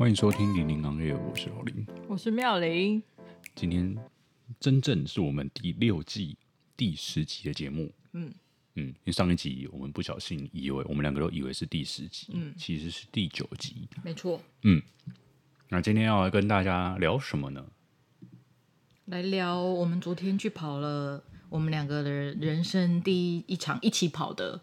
欢迎收听《零零行业》，我是老林，我是妙玲。今天真正是我们第六季第十集的节目。嗯嗯，因为上一集我们不小心以为我们两个都以为是第十集，嗯，其实是第九集。没错。嗯，那今天要来跟大家聊什么呢？来聊我们昨天去跑了我们两个的人生第一一场一起跑的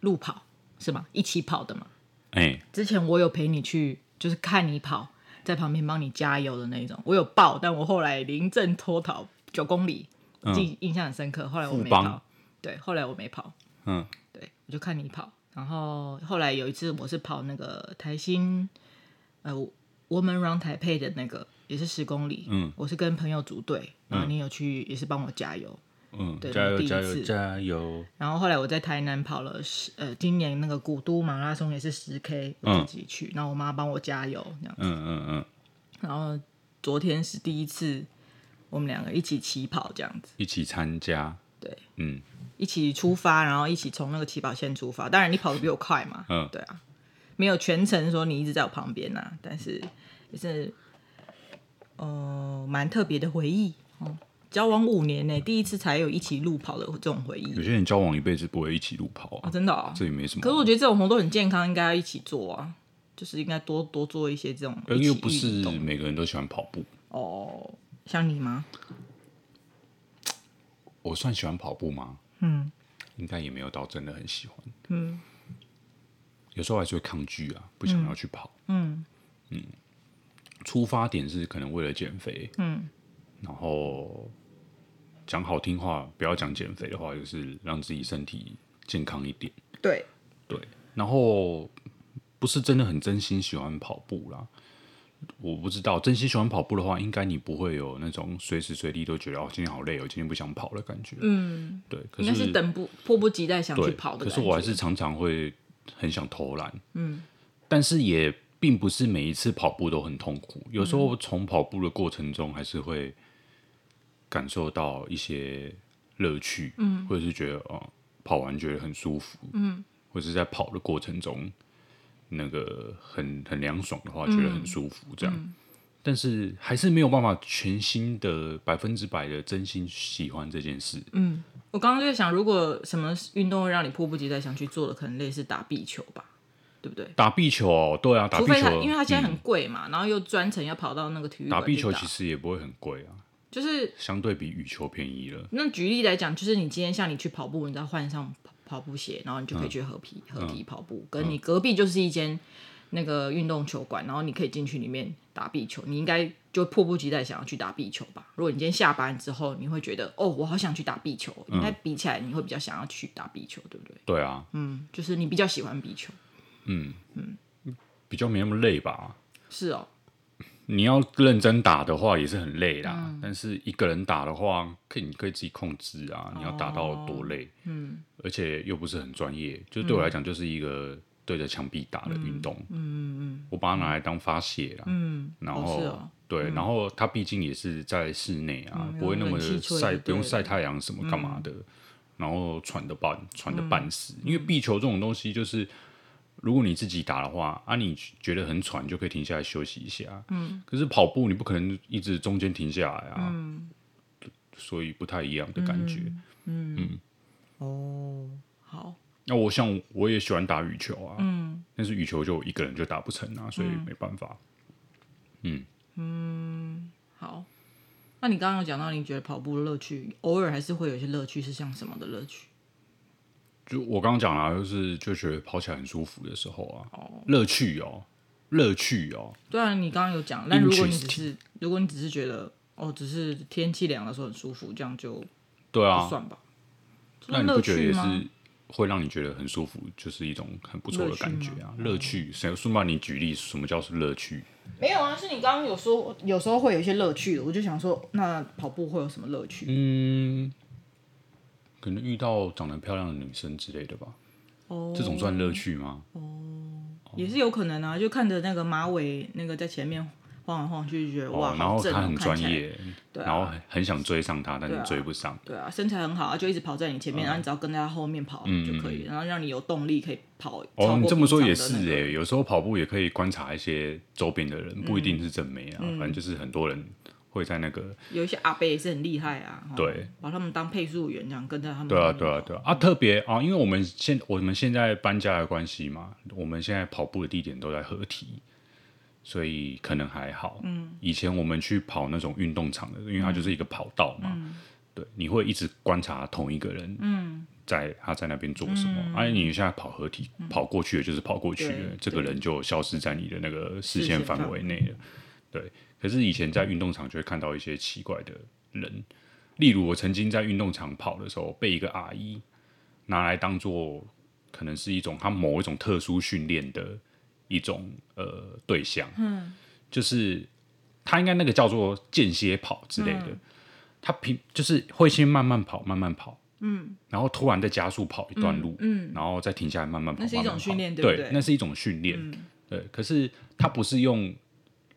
路跑，是吗？一起跑的嘛。哎、欸，之前我有陪你去，就是看你跑，在旁边帮你加油的那种。我有报，但我后来临阵脱逃九公里，记印象很深刻。后来我没跑，对，后来我没跑。嗯，对，我就看你跑。然后后来有一次，我是跑那个台新呃 Woman Run 台配的那个，也是十公里。嗯，我是跟朋友组队，然后你有去，也是帮我加油。嗯，对，加油加油加油！然后后来我在台南跑了十，呃，今年那个古都马拉松也是十 K，我自己去，嗯、然后我妈帮我加油，这样子。嗯嗯嗯。然后昨天是第一次，我们两个一起起跑，这样子。一起参加。对。嗯。一起出发，然后一起从那个起跑线出发。当然你跑的比我快嘛。嗯。对啊。没有全程说你一直在我旁边呐、啊，但是也是，呃，蛮特别的回忆。交往五年呢，第一次才有一起路跑的这种回忆。有些人交往一辈子不会一起路跑啊，啊真的啊、哦，这也没什么。可是我觉得这种活动很健康，应该要一起做啊，就是应该多多做一些这种。因为不是每个人都喜欢跑步哦，像你吗？我算喜欢跑步吗？嗯，应该也没有到真的很喜欢。嗯，有时候还是会抗拒啊，不想要去跑。嗯嗯，出发点是可能为了减肥。嗯。然后讲好听话，不要讲减肥的话，就是让自己身体健康一点。对对，然后不是真的很真心喜欢跑步啦。我不知道，真心喜欢跑步的话，应该你不会有那种随时随地都觉得哦，今天好累哦，今天不想跑的感觉。嗯，对，可是，是等不迫不及待想去跑的。可是我还是常常会很想偷懒。嗯，但是也并不是每一次跑步都很痛苦，有时候从跑步的过程中还是会。感受到一些乐趣，嗯，或者是觉得哦，跑完觉得很舒服，嗯，或者是在跑的过程中，那个很很凉爽的话，觉得很舒服，这样，嗯，但是还是没有办法全心的百分之百的真心喜欢这件事。嗯，我刚刚就在想，如果什么运动会让你迫不及待想去做的，可能类似打壁球吧，对不对？打壁球哦，对啊，打壁球，因为它现在很贵嘛，嗯，然后又专程要跑到那个体育馆打壁球，其实也不会很贵啊。就是相对比羽球便宜了。那举例来讲，就是你今天像你去跑步，你只要换上跑跑步鞋，然后你就可以去合体合体跑步。跟你隔壁就是一间那个运动球馆，然后你可以进去里面打壁球。你应该就迫不及待想要去打壁球吧？如果你今天下班之后，你会觉得哦，我好想去打壁球。应该比起来，你会比较想要去打壁球，对不对？对啊，嗯，就是你比较喜欢壁球。嗯嗯，比较没那么累吧？是哦。你要认真打的话也是很累啦，嗯、但是一个人打的话，可以你可以自己控制啊，你要打到多累，哦、嗯，而且又不是很专业，就对我来讲就是一个对着墙壁打的运动，嗯嗯嗯，我把它拿来当发泄啦，嗯，然后、哦哦、对，嗯、然后它毕竟也是在室内啊，嗯、不会那么的晒，不用晒太阳什么干嘛的，嗯、然后喘的半喘的半死，嗯、因为壁球这种东西就是。如果你自己打的话，啊，你觉得很喘，就可以停下来休息一下。嗯，可是跑步你不可能一直中间停下来啊。嗯，所以不太一样的感觉。嗯，嗯哦，好。那我像我也喜欢打羽球啊。嗯，但是羽球就一个人就打不成啊，所以没办法。嗯嗯，好。那你刚刚有讲到，你觉得跑步的乐趣，偶尔还是会有一些乐趣，是像什么的乐趣？就我刚刚讲了，就是就觉得跑起来很舒服的时候啊，乐、oh. 趣哦，乐趣哦。对啊，你刚刚有讲，但如果你只是如果你只是觉得哦，只是天气凉的时候很舒服，这样就对啊，算吧。那你不觉得也是会让你觉得很舒服，就是一种很不错的感觉啊？乐趣，谁顺便你举例，什么叫是乐趣？没有啊，是你刚刚有说有时候会有一些乐趣的，我就想说，那跑步会有什么乐趣？嗯。可能遇到长得漂亮的女生之类的吧，哦，这种算乐趣吗？哦，也是有可能啊，就看着那个马尾那个在前面晃来晃去，觉得哇，哦、然后他很专业，对、啊，然后很想追上他，但是追不上。对啊，身材很好啊，就一直跑在你前面，嗯、然后你只要跟在他后面跑就可以，嗯、然后让你有动力可以跑。哦，你这么说也是哎、欸，有时候跑步也可以观察一些周边的人，不一定是正妹啊，嗯、反正就是很多人。会在那个有一些阿伯也是很厉害啊，对，把他们当配速员这样跟在他们。对啊，对啊，对啊，啊，特别啊，因为我们现我们现在搬家的关系嘛，我们现在跑步的地点都在合体，所以可能还好。嗯，以前我们去跑那种运动场的，因为它就是一个跑道嘛，嗯、对，你会一直观察同一个人，嗯，在他在那边做什么，而、嗯啊、你现在跑合体，嗯、跑过去的就是跑过去了，这个人就消失在你的那个视线范围内了，对。可是以前在运动场就会看到一些奇怪的人，例如我曾经在运动场跑的时候，被一个阿姨拿来当做可能是一种他某一种特殊训练的一种呃对象，嗯，就是他应该那个叫做间歇跑之类的，嗯、他平就是会先慢慢跑，慢慢跑，嗯，然后突然再加速跑一段路，嗯，嗯然后再停下来慢慢跑，那是一种训练，对不对？对，那是一种训练，嗯、对。可是他不是用。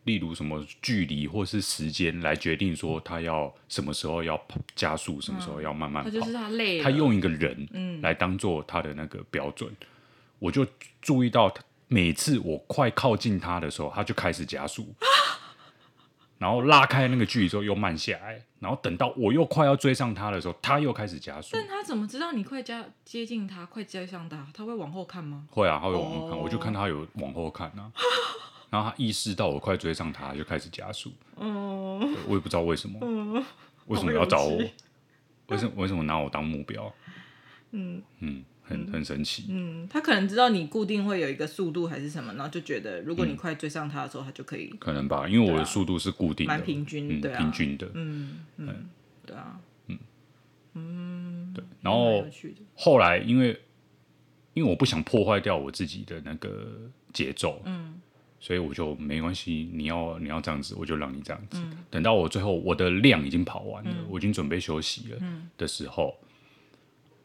例如什么距离或是时间来决定说他要什么时候要加速，什么时候要慢慢跑。他就是他累了。他用一个人来当做他的那个标准，我就注意到他每次我快靠近他的时候，他就开始加速，然后拉开那个距离之后又慢下来，然后等到我又快要追上他的时候，他又开始加速。但他怎么知道你快加接近他，快追上他？他会往后看吗？会啊，他会往后看，我就看他有往后看啊。然后他意识到我快追上他，就开始加速。嗯，我也不知道为什么，嗯、为什么要找我？为什么为什么拿我当目标？嗯嗯，很很神奇。嗯，他可能知道你固定会有一个速度还是什么，然后就觉得如果你快追上他的时候，他就可以。可能吧，因为我的速度是固定的，蛮平均，对啊，平均的。嗯嗯，对啊，嗯嗯，对。然后后来因为因为我不想破坏掉我自己的那个节奏，嗯。所以我就没关系，你要你要这样子，我就让你这样子。嗯、等到我最后我的量已经跑完了，嗯、我已经准备休息了的时候，嗯、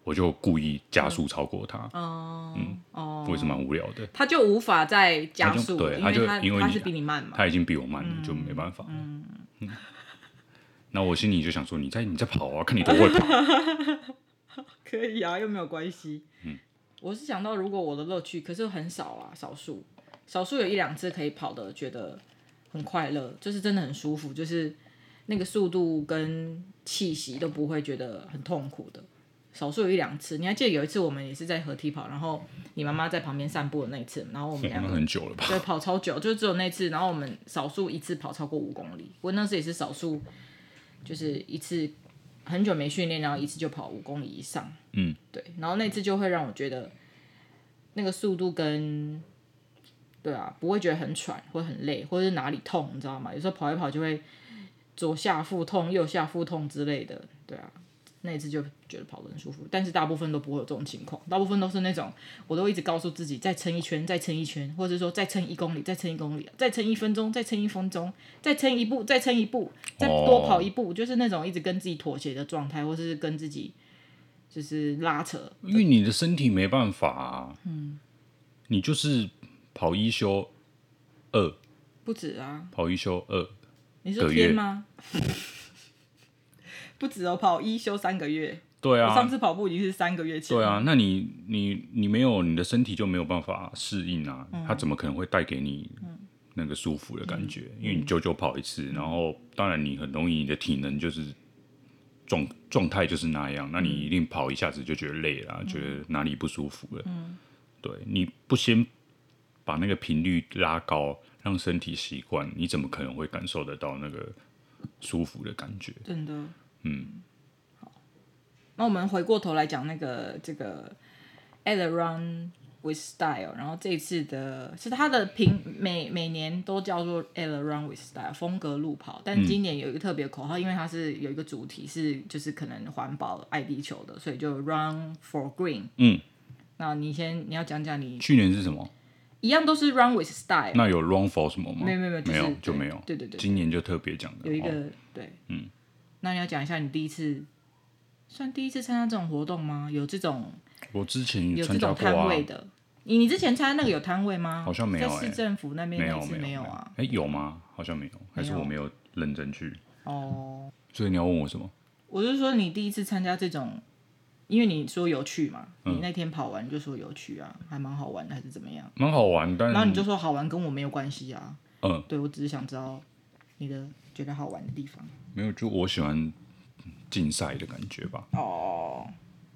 我就故意加速超过他。哦、嗯，哦，为什么蛮无聊的？他就无法再加速，对，他就因为他是比你慢嘛，他已经比我慢就没办法。嗯嗯。那我心里就想说，你在你在跑啊，看你多会跑。可以啊，又没有关系。嗯，我是想到如果我的乐趣，可是很少啊，少数。少数有一两次可以跑的，觉得很快乐，就是真的很舒服，就是那个速度跟气息都不会觉得很痛苦的。少数有一两次，你还记得有一次我们也是在合体跑，然后你妈妈在旁边散步的那一次，然后我们 两个很久了吧？对，跑超久，就只有那次，然后我们少数一次跑超过五公里。我那次也是少数，就是一次很久没训练，然后一次就跑五公里以上。嗯，对，然后那次就会让我觉得那个速度跟对啊，不会觉得很喘，会很累，或者是哪里痛，你知道吗？有时候跑一跑就会左下腹痛、右下腹痛之类的。对啊，那一次就觉得跑得很舒服，但是大部分都不会有这种情况，大部分都是那种我都一直告诉自己再撑一圈，再撑一圈，或者说再撑一公里，再撑一公里，再撑一分钟，再撑一分钟，再撑一步，再撑一步，再多跑一步，哦、就是那种一直跟自己妥协的状态，或者是跟自己就是拉扯。因为你的身体没办法、啊，嗯，你就是。跑一休二，不止啊！跑一休二，你是天吗？不止哦，跑一休三个月。对啊，上次跑步已经是三个月前。对啊，那你你你没有你的身体就没有办法适应啊，嗯、它怎么可能会带给你那个舒服的感觉？嗯、因为你久久跑一次，嗯、然后当然你很容易你的体能就是状状态就是那样，那你一定跑一下子就觉得累了，嗯、觉得哪里不舒服了。嗯，对，你不先。把那个频率拉高，让身体习惯，你怎么可能会感受得到那个舒服的感觉？真的，嗯。好，那我们回过头来讲那个这个 Ella Run with Style，然后这一次的是它的平每每年都叫做 Ella Run with Style 风格路跑，但今年有一个特别口号，嗯、因为它是有一个主题是就是可能环保爱地球的，所以就 Run for Green。嗯，那你先你要讲讲你去年是什么？一样都是 run with style。那有 run for 什么吗？没有没有没有，没有就没有。对对对，今年就特别讲的。有一个对，嗯，那你要讲一下你第一次，算第一次参加这种活动吗？有这种？我之前有这种摊位的。你你之前参加那个有摊位吗？好像没有。在市政府那边没有没有啊？哎，有吗？好像没有，还是我没有认真去。哦。所以你要问我什么？我是说你第一次参加这种，因为你说有趣嘛，嗯、你那天跑完就说有趣啊，还蛮好玩的，还是怎么样？蛮好玩，但然后你就说好玩跟我没有关系啊。嗯。对，我只是想知道你的觉得好玩的地方。没有，就我喜欢竞赛的感觉吧。哦。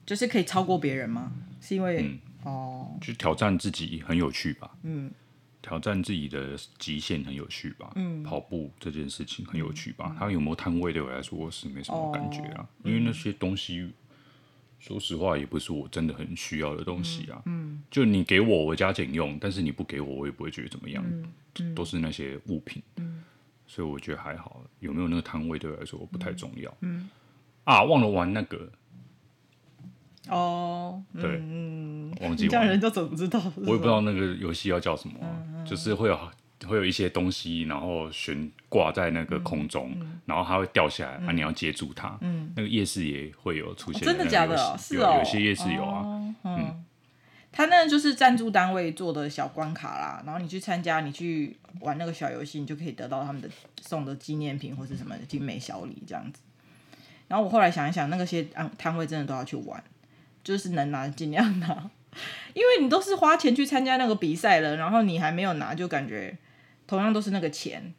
就是可以超过别人吗？是因为、嗯、哦，就挑战自己很有趣吧。嗯。挑战自己的极限很有趣吧？嗯，跑步这件事情很有趣吧？它、嗯、有没有摊位对我来说是没什么感觉啊，哦、因为那些东西，嗯、说实话也不是我真的很需要的东西啊。嗯，就你给我，我加减用，但是你不给我，我也不会觉得怎么样。嗯、都是那些物品。嗯，所以我觉得还好，有没有那个摊位对我来说不太重要。嗯，啊，忘了玩那个。哦，对，嗯，忘记玩。这样人都怎么知道？我也不知道那个游戏要叫什么、就是会有会有一些东西，然后悬挂在那个空中，然后它会掉下来，嗯、啊，你要接住它。嗯，那个夜市也会有出现、哦。真的假的？是哦，有些夜市有啊。哦、嗯，他那就是赞助单位做的小关卡啦，然后你去参加，你去玩那个小游戏，你就可以得到他们的送的纪念品或是什么精美小礼这样子。然后我后来想一想，那个些摊摊位真的都要去玩。就是能拿尽量拿，因为你都是花钱去参加那个比赛了，然后你还没有拿，就感觉同样都是那个钱。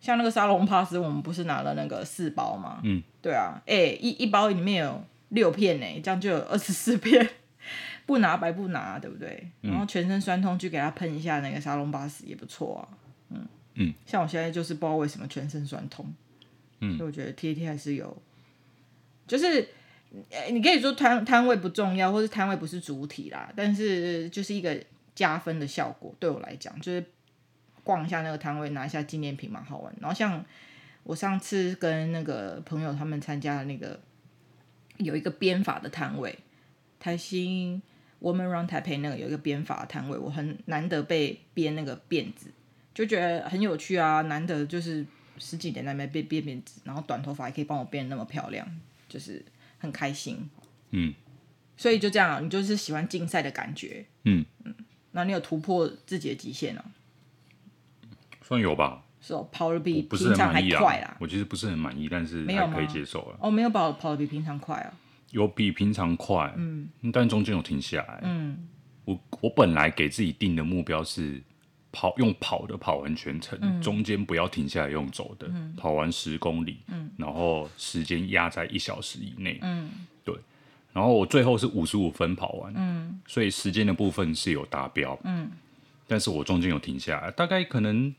像那个沙龙 pass，我们不是拿了那个四包吗？嗯，对啊，哎、欸，一一包里面有六片呢，这样就有二十四片，不拿白不拿，对不对？嗯、然后全身酸痛去给他喷一下那个沙龙 pass 也不错啊。嗯嗯，像我现在就是不知道为什么全身酸痛，嗯，所以我觉得贴贴还是有，就是。你可以说摊摊位不重要，或是摊位不是主体啦，但是就是一个加分的效果。对我来讲，就是逛一下那个摊位，拿一下纪念品蛮好玩。然后像我上次跟那个朋友他们参加的那个有一个编法的摊位，台新 Woman Run Taipei 那个有一个编发摊位，我很难得被编那个辫子，就觉得很有趣啊，难得就是十几年来没被编编辫子，然后短头发也可以帮我编那么漂亮，就是。很开心，嗯，所以就这样，你就是喜欢竞赛的感觉，嗯嗯，那你有突破自己的极限哦？算有吧，是哦，跑得比平常还快啦。我其实不是很满意，但是还可以接受了。哦，没有跑跑的比平常快啊？有比平常快，嗯，但中间有停下来，嗯，我我本来给自己定的目标是。跑用跑的跑完全程，嗯、中间不要停下来用走的，嗯、跑完十公里，嗯、然后时间压在一小时以内，嗯、对，然后我最后是五十五分跑完，嗯、所以时间的部分是有达标，嗯、但是我中间有停下来，大概可能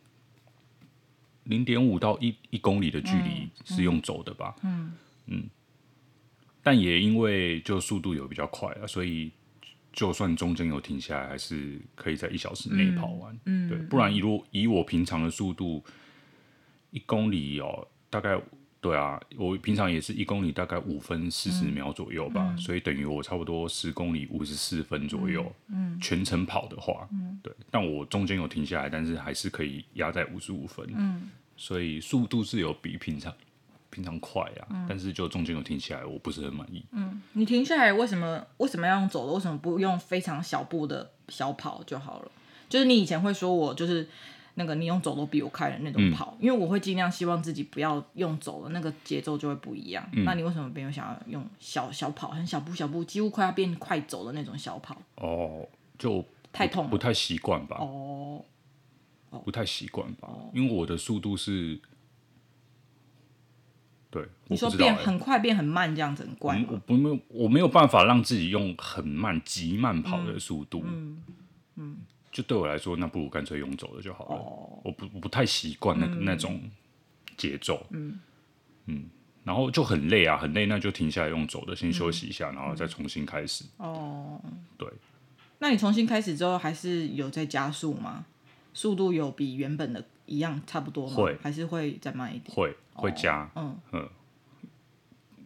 零点五到一一公里的距离是用走的吧，嗯嗯、但也因为就速度有比较快啊，所以。就算中间有停下来，还是可以在一小时内跑完。嗯，对，不然以我以我平常的速度，一公里哦，大概对啊，我平常也是一公里大概五分四十秒左右吧，嗯、所以等于我差不多十公里五十四分左右。嗯，全程跑的话，嗯，对，但我中间有停下来，但是还是可以压在五十五分。嗯，所以速度是有比平常。平常快啊，嗯、但是就中间有停下来，我不是很满意。嗯，你停下来为什么？为什么要用走的？为什么不用非常小步的小跑就好了？就是你以前会说我就是那个你用走都比我快的那种跑，嗯、因为我会尽量希望自己不要用走了那个节奏就会不一样。嗯、那你为什么没有想要用小小跑，很小步小步，几乎快要变快走的那种小跑？哦，就太痛，不太习惯吧？哦，不太习惯吧？哦、因为我的速度是。对，你说变很快，变很慢，这样子很怪。我不没有，我没有办法让自己用很慢、极慢跑的速度。嗯嗯，就对我来说，那不如干脆用走的就好了。哦，我不我不太习惯那那种节奏。嗯嗯，然后就很累啊，很累，那就停下来用走的，先休息一下，然后再重新开始。哦，对。那你重新开始之后，还是有在加速吗？速度有比原本的一样差不多吗？会，还是会再慢一点？会。会加，嗯嗯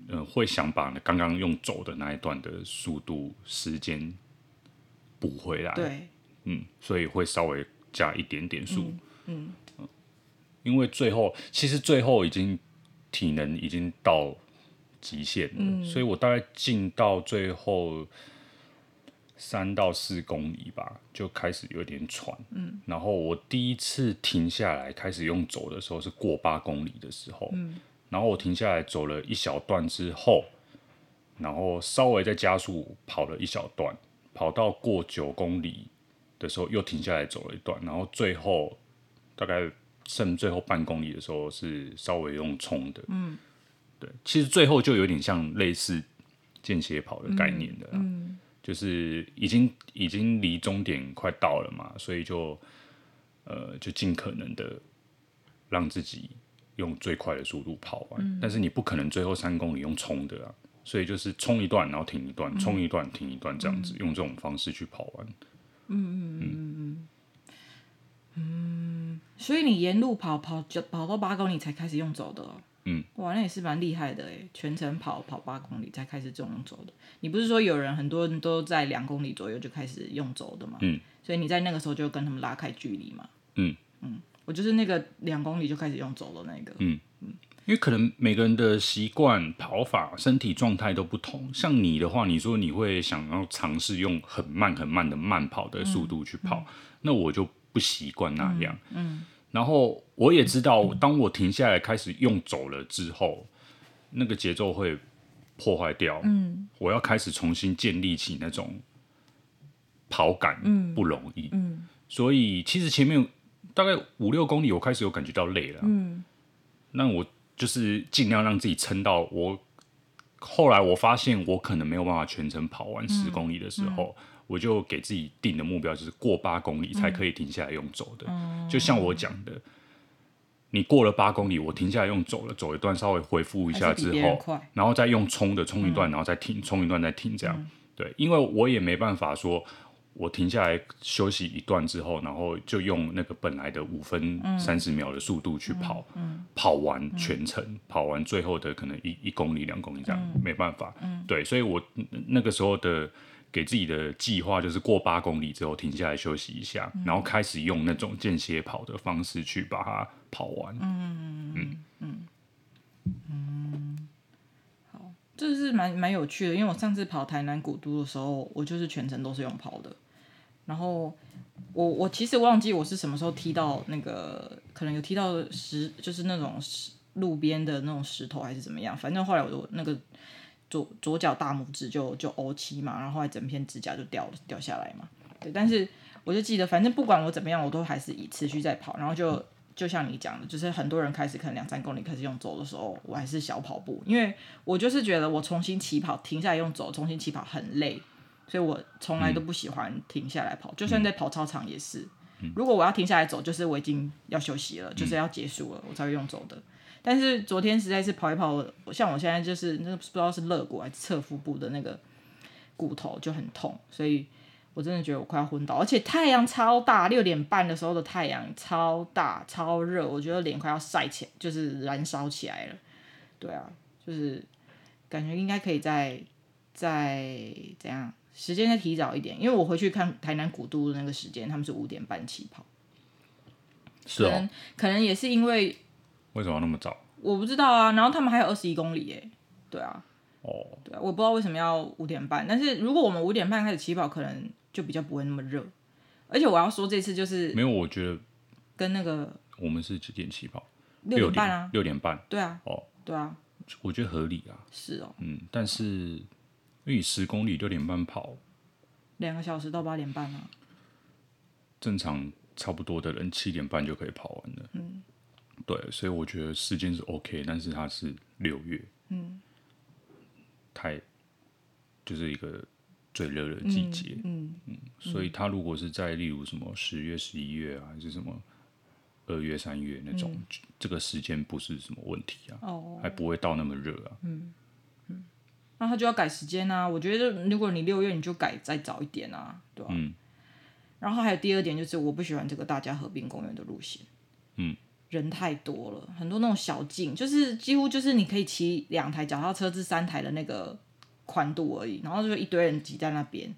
嗯，会想把刚刚用走的那一段的速度时间补回来，对，嗯，所以会稍微加一点点速，嗯，嗯，因为最后其实最后已经体能已经到极限了，嗯，所以我大概进到最后三到四公里吧，就开始有点喘，嗯，然后我第一次停下来开始用走的时候是过八公里的时候，嗯，然后我停下来走了一小段之后，然后稍微再加速跑了一小段，跑到过九公里的时候又停下来走了一段，然后最后大概剩最后半公里的时候是稍微用冲的，嗯，对，其实最后就有点像类似间歇跑的概念的，嗯，就是已经已经离终点快到了嘛，所以就。呃，就尽可能的让自己用最快的速度跑完，嗯、但是你不可能最后三公里用冲的啊，所以就是冲一段然后停一段，冲、嗯、一段停一段这样子，嗯、用这种方式去跑完。嗯嗯嗯嗯嗯，所以你沿路跑跑就跑到八公里才开始用走的、哦。嗯，哇，那也是蛮厉害的哎，全程跑跑八公里才开始这种走的。你不是说有人很多人都在两公里左右就开始用走的吗？嗯。所以你在那个时候就跟他们拉开距离嘛？嗯嗯，我就是那个两公里就开始用走的那个。嗯嗯，因为可能每个人的习惯、跑法、身体状态都不同。像你的话，你说你会想要尝试用很慢很慢的慢跑的速度去跑，嗯嗯、那我就不习惯那样。嗯，嗯然后我也知道，当我停下来开始用走了之后，那个节奏会破坏掉。嗯，我要开始重新建立起那种。跑感不容易，所以其实前面大概五六公里，我开始有感觉到累了。嗯，那我就是尽量让自己撑到我。后来我发现我可能没有办法全程跑完十公里的时候，嗯嗯、我就给自己定的目标就是过八公里才可以停下来用走的。嗯、就像我讲的，你过了八公里，我停下来用走了，走一段稍微恢复一下之后，然后再用冲的冲一段，然后再停，冲一段再停，这样。嗯、对，因为我也没办法说。我停下来休息一段之后，然后就用那个本来的五分三十秒的速度去跑，跑完全程，嗯、跑完最后的可能一一公里、两公里这样，嗯、没办法。嗯、对，所以我那个时候的给自己的计划就是过八公里之后停下来休息一下，嗯、然后开始用那种间歇跑的方式去把它跑完。嗯嗯嗯。嗯，好，这是蛮蛮有趣的，因为我上次跑台南古都的时候，我就是全程都是用跑的。然后我我其实忘记我是什么时候踢到那个，可能有踢到石，就是那种石路边的那种石头还是怎么样，反正后来我就那个左左脚大拇指就就欧七嘛，然后后来整片指甲就掉掉下来嘛。对，但是我就记得，反正不管我怎么样，我都还是以持续在跑。然后就就像你讲的，就是很多人开始可能两三公里开始用走的时候，我还是小跑步，因为我就是觉得我重新起跑，停下来用走，重新起跑很累。所以我从来都不喜欢停下来跑，嗯、就算在跑操场也是。嗯、如果我要停下来走，就是我已经要休息了，嗯、就是要结束了，我才会用走的。但是昨天实在是跑一跑，像我现在就是那不知道是肋骨还是侧腹部的那个骨头就很痛，所以我真的觉得我快要昏倒。而且太阳超大，六点半的时候的太阳超大超热，我觉得脸快要晒起来，就是燃烧起来了。对啊，就是感觉应该可以再再怎样。时间再提早一点，因为我回去看台南古都的那个时间，他们是五点半起跑。是哦，可能，可能也是因为为什么要那么早？我不知道啊。然后他们还有二十一公里耶，对啊，哦，对啊，我不知道为什么要五点半。但是如果我们五点半开始起跑，可能就比较不会那么热。而且我要说，这次就是没有，我觉得跟那个我们是几点起跑？六点半啊，六点半。对啊，哦，对啊，我觉得合理啊。是哦，嗯，但是。因为十公里六点半跑，两个小时到八点半啊。正常差不多的人七点半就可以跑完了。嗯，对，所以我觉得时间是 OK，但是它是六月，嗯，太就是一个最热的季节，嗯嗯，嗯，所以它如果是在例如什么十月、十一月啊，还是什么二月、三月那种，嗯、这个时间不是什么问题啊，哦，还不会到那么热啊，嗯。那他就要改时间啊！我觉得如果你六月你就改再早一点啊，对吧？嗯。然后还有第二点就是，我不喜欢这个大家河滨公园的路线，嗯，人太多了，很多那种小径，就是几乎就是你可以骑两台脚踏车至三台的那个宽度而已，然后就一堆人挤在那边，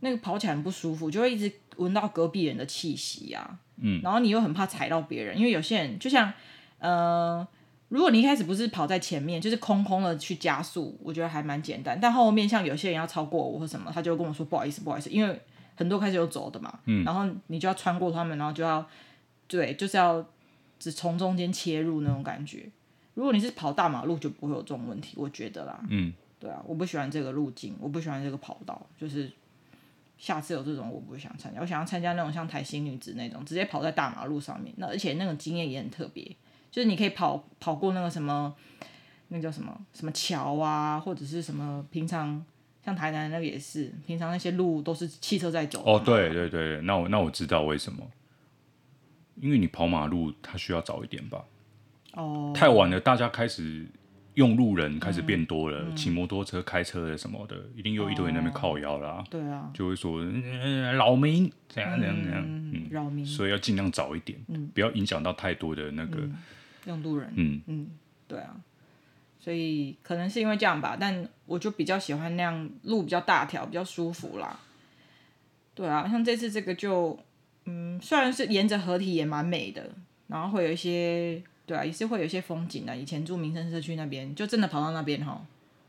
那个跑起来很不舒服，就会一直闻到隔壁人的气息啊，嗯，然后你又很怕踩到别人，因为有些人就像，呃。如果你一开始不是跑在前面，就是空空的去加速，我觉得还蛮简单。但后面像有些人要超过我或什么，他就跟我说不好意思，不好意思，因为很多开始有走的嘛，嗯，然后你就要穿过他们，然后就要对，就是要只从中间切入那种感觉。如果你是跑大马路，就不会有这种问题，我觉得啦，嗯，对啊，我不喜欢这个路径，我不喜欢这个跑道，就是下次有这种我不想参加，我想要参加那种像台新女子那种，直接跑在大马路上面，那而且那种经验也很特别，就是你可以跑跑过那个什么。那叫什么什么桥啊，或者是什么平常像台南那个也是，平常那些路都是汽车在走。哦，对对对，那我那我知道为什么，因为你跑马路它需要早一点吧？哦，太晚了，大家开始用路人开始变多了，骑、嗯、摩托车、开车的什么的，一定有一堆人在那边靠腰啦。对啊，就会说扰民怎样怎样怎样，嗯，扰民，所以要尽量早一点，嗯，不要影响到太多的那个、嗯、用路人。嗯嗯，对啊。所以可能是因为这样吧，但我就比较喜欢那样路比较大条，比较舒服啦。对啊，像这次这个就，嗯，虽然是沿着河堤也蛮美的，然后会有一些，对啊，也是会有一些风景啊。以前住民生社区那边，就真的跑到那边哈，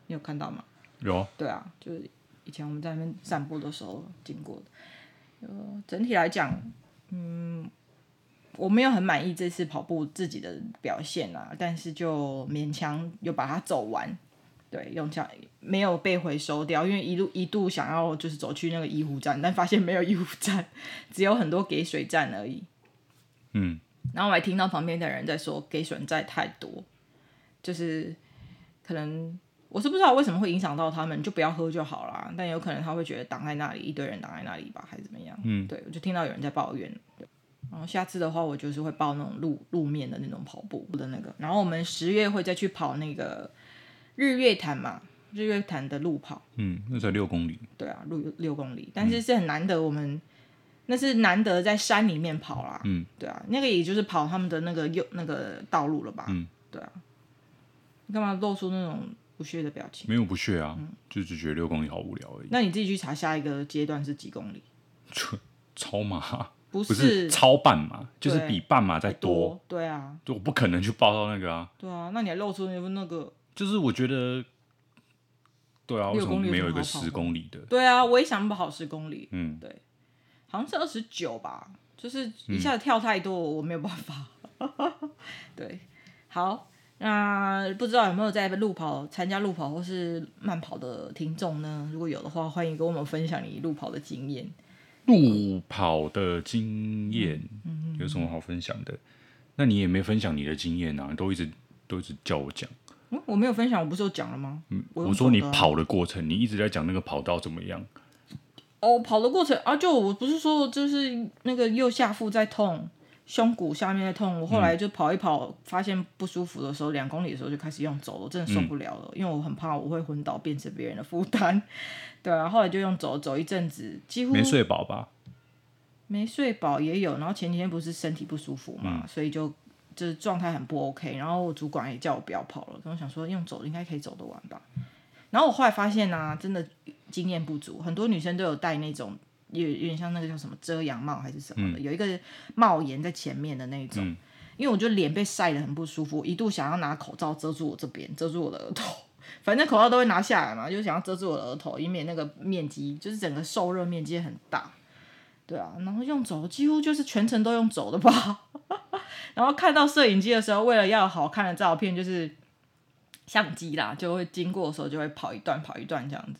你有看到吗？有。对啊，就是以前我们在那边散步的时候经过的。呃，整体来讲，嗯。我没有很满意这次跑步自己的表现啊，但是就勉强又把它走完，对，用这样没有被回收掉，因为一路一度想要就是走去那个医护站，但发现没有医护站，只有很多给水站而已。嗯，然后我还听到旁边的人在说给水站太多，就是可能我是不知道为什么会影响到他们，就不要喝就好啦，但有可能他会觉得挡在那里一堆人挡在那里吧，还是怎么样？嗯，对，我就听到有人在抱怨。然后下次的话，我就是会报那种路路面的那种跑步的那个。然后我们十月会再去跑那个日月潭嘛，日月潭的路跑。嗯，那才六公里。对啊，六六公里，但是是很难得，我们、嗯、那是难得在山里面跑啦。嗯，对啊，那个也就是跑他们的那个右那个道路了吧？嗯，对啊。你干嘛露出那种不屑的表情？没有不屑啊，嗯、就只觉得六公里好无聊而已。那你自己去查下一个阶段是几公里？超马。不是，不是超半马，就是比半马再多，对啊，就我不可能去报到那个啊。对啊，那你还露出那那个？就是我觉得，对啊，为什么没有一个十公里的？对啊，我也想跑十公里。嗯，对，好像是二十九吧，就是一下子跳太多，嗯、我没有办法。对，好，那不知道有没有在路跑参加路跑或是慢跑的听众呢？如果有的话，欢迎跟我们分享你路跑的经验。路跑的经验有什么好分享的？那你也没分享你的经验啊？都一直都一直叫我讲。嗯，我没有分享，我不是有讲了吗？嗯，我说你跑的过程，你一直在讲那个跑道怎么样？哦，跑的过程啊，就我不是说就是那个右下腹在痛，胸骨下面在痛。我后来就跑一跑，发现不舒服的时候，两公里的时候就开始用走了，真的受不了了，因为我很怕我会昏倒，变成别人的负担。对啊，后来就用走走一阵子，几乎没睡饱吧？没睡饱也有，然后前几天不是身体不舒服嘛，嗯、所以就就是状态很不 OK。然后我主管也叫我不要跑了，跟我想说用走应该可以走得完吧。然后我后来发现呢、啊，真的经验不足，很多女生都有戴那种有有点像那个叫什么遮阳帽还是什么的，嗯、有一个帽檐在前面的那种。嗯、因为我觉得脸被晒得很不舒服，一度想要拿口罩遮住我这边，遮住我的额头。反正口罩都会拿下来嘛，就想要遮住我的额头，以免那个面积就是整个受热面积很大，对啊，然后用走几乎就是全程都用走的吧，然后看到摄影机的时候，为了要好看的照片，就是相机啦，就会经过的时候就会跑一段跑一段这样子，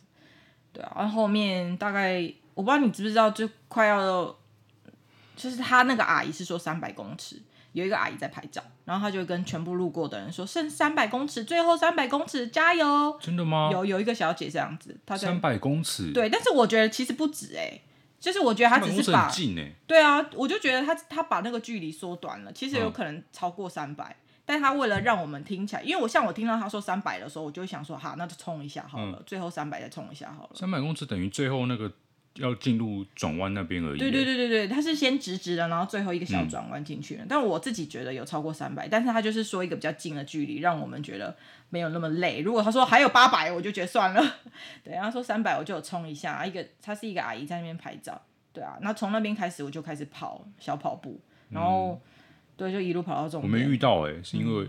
对啊，然后后面大概我不知道你知不知道，就快要就是他那个阿姨是说三百公尺。有一个阿姨在拍照，然后他就跟全部路过的人说：“剩三百公尺，最后三百公尺，加油！”真的吗？有有一个小姐这样子，她三百公尺，对，但是我觉得其实不止哎、欸，就是我觉得她只是把对啊，我就觉得她她把那个距离缩短了，其实有可能超过三百、嗯，但他为了让我们听起来，因为我像我听到他说三百的时候，我就会想说，好，那就冲一下好了，嗯、最后三百再冲一下好了，三百公尺等于最后那个。要进入转弯那边而已。对对对对对，他是先直直的，然后最后一个小转弯进去了。嗯、但我自己觉得有超过三百，但是他就是说一个比较近的距离，让我们觉得没有那么累。如果他说还有八百，我就觉得算了。对，他说三百，我就有冲一下。一个，他是一个阿姨在那边拍照。对啊，那从那边开始我就开始跑小跑步，然后、嗯、对，就一路跑到终点。我没遇到哎、欸，是因为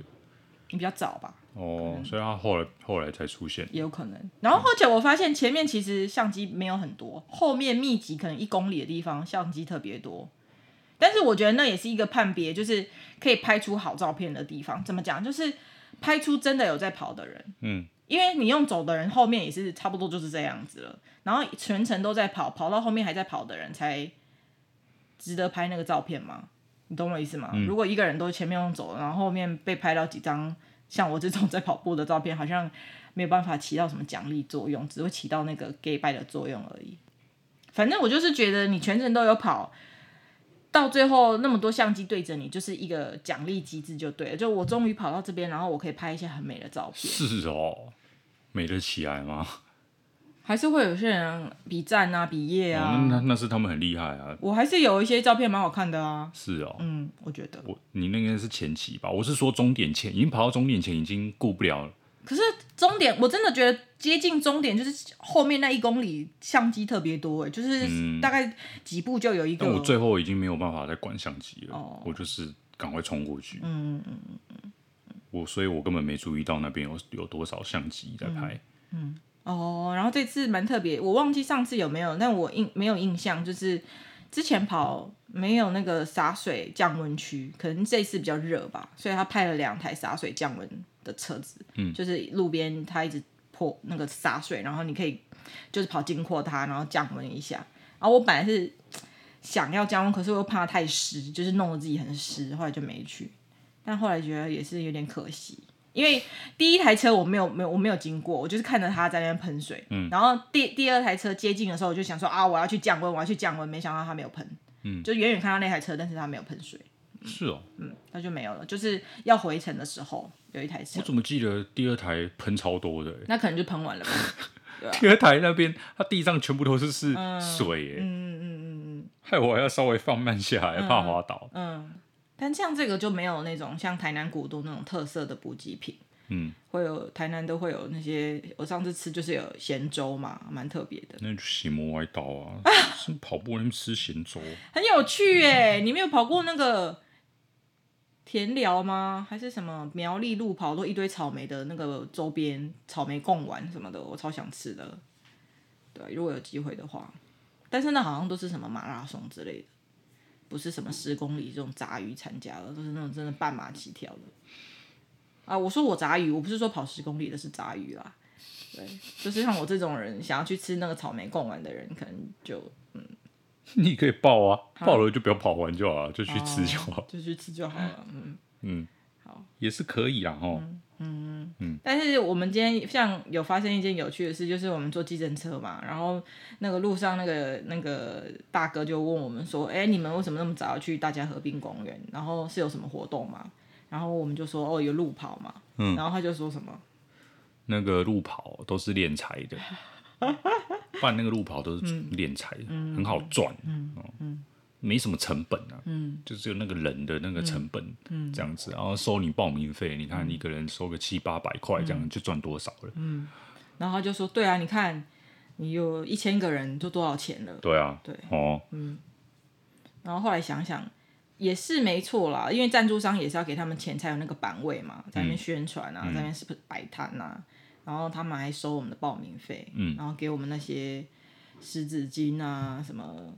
你比较早吧？哦，所以他后来后来才出现，也有可能。然后而且我发现前面其实相机没有很多，后面密集可能一公里的地方相机特别多。但是我觉得那也是一个判别，就是可以拍出好照片的地方。怎么讲？就是拍出真的有在跑的人。嗯，因为你用走的人后面也是差不多就是这样子了。然后全程都在跑，跑到后面还在跑的人才值得拍那个照片吗？你懂我意思吗？嗯、如果一个人都前面用走，然后后面被拍到几张像我这种在跑步的照片，好像没有办法起到什么奖励作用，只会起到那个给拜的作用而已。反正我就是觉得你全程都有跑。到最后那么多相机对着你，就是一个奖励机制就对了。就我终于跑到这边，然后我可以拍一些很美的照片。是哦，美得起来吗？还是会有些人比赞啊，比耶啊。哦、那那是他们很厉害啊。我还是有一些照片蛮好看的啊。是哦，嗯，我觉得。我你那个是前期吧？我是说终点前，已经跑到终点前，已经顾不了了。可是终点，我真的觉得接近终点就是后面那一公里相机特别多哎，就是大概几步就有一个。但我最后已经没有办法再管相机了，哦、我就是赶快冲过去。嗯嗯嗯嗯。我所以，我根本没注意到那边有有多少相机在拍。嗯。嗯哦，然后这次蛮特别，我忘记上次有没有，但我印没有印象，就是之前跑没有那个洒水降温区，可能这次比较热吧，所以他派了两台洒水降温的车子，嗯，就是路边他一直泼那个洒水，然后你可以就是跑经过它，然后降温一下。然后我本来是想要降温，可是我又怕太湿，就是弄得自己很湿，后来就没去。但后来觉得也是有点可惜，因为第一台车我没有没有我没有经过，我就是看着它在那边喷水，嗯，然后第第二台车接近的时候，我就想说啊，我要去降温，我要去降温，没想到它没有喷，嗯，就远远看到那台车，但是它没有喷水。是哦，嗯，那就没有了。就是要回程的时候有一台车，我怎么记得第二台喷超多的？那可能就喷完了吧。啊，第二台那边，它地上全部都是是水，嗯嗯嗯嗯嗯，害我还要稍微放慢下来，怕滑倒。嗯，但像这个就没有那种像台南古都那种特色的补给品。嗯，会有台南都会有那些，我上次吃就是有咸粥嘛，蛮特别的。那就洗魔歪道啊！是跑步那边吃咸粥，很有趣哎！你没有跑过那个？田寮吗？还是什么苗栗路跑都一堆草莓的那个周边草莓贡丸什么的，我超想吃的。对，如果有机会的话，但是那好像都是什么马拉松之类的，不是什么十公里这种杂鱼参加了，都是那种真的半马起跳的。啊，我说我杂鱼，我不是说跑十公里的是杂鱼啦。对，就是像我这种人想要去吃那个草莓贡丸的人，可能就嗯。你可以报啊，报了就不要跑完就好了，就去吃就好，就去吃就好了。嗯嗯，好，也是可以啊，哦。嗯嗯嗯。但是我们今天像有发生一件有趣的事，就是我们坐计程车嘛，然后那个路上那个那个大哥就问我们说：“哎，你们为什么那么早要去大家河滨公园？然后是有什么活动吗？”然后我们就说：“哦，有路跑嘛。”嗯。然后他就说什么？那个路跑都是练财的。办那个路跑都是练财，嗯、很好赚，嗯嗯、没什么成本啊，嗯、就只有那个人的那个成本，嗯。嗯、这样子，然后收你报名费，你看一个人收个七八百块，这样就赚多少了，嗯，然后他就说，对啊，你看你有一千个人，就多少钱了，对啊，对，哦，嗯，然后后来想想也是没错啦，因为赞助商也是要给他们钱才有那个版位嘛，在那边宣传啊，嗯、在那边是不是摆摊啊？然后他们还收我们的报名费，嗯，然后给我们那些湿纸巾啊，什么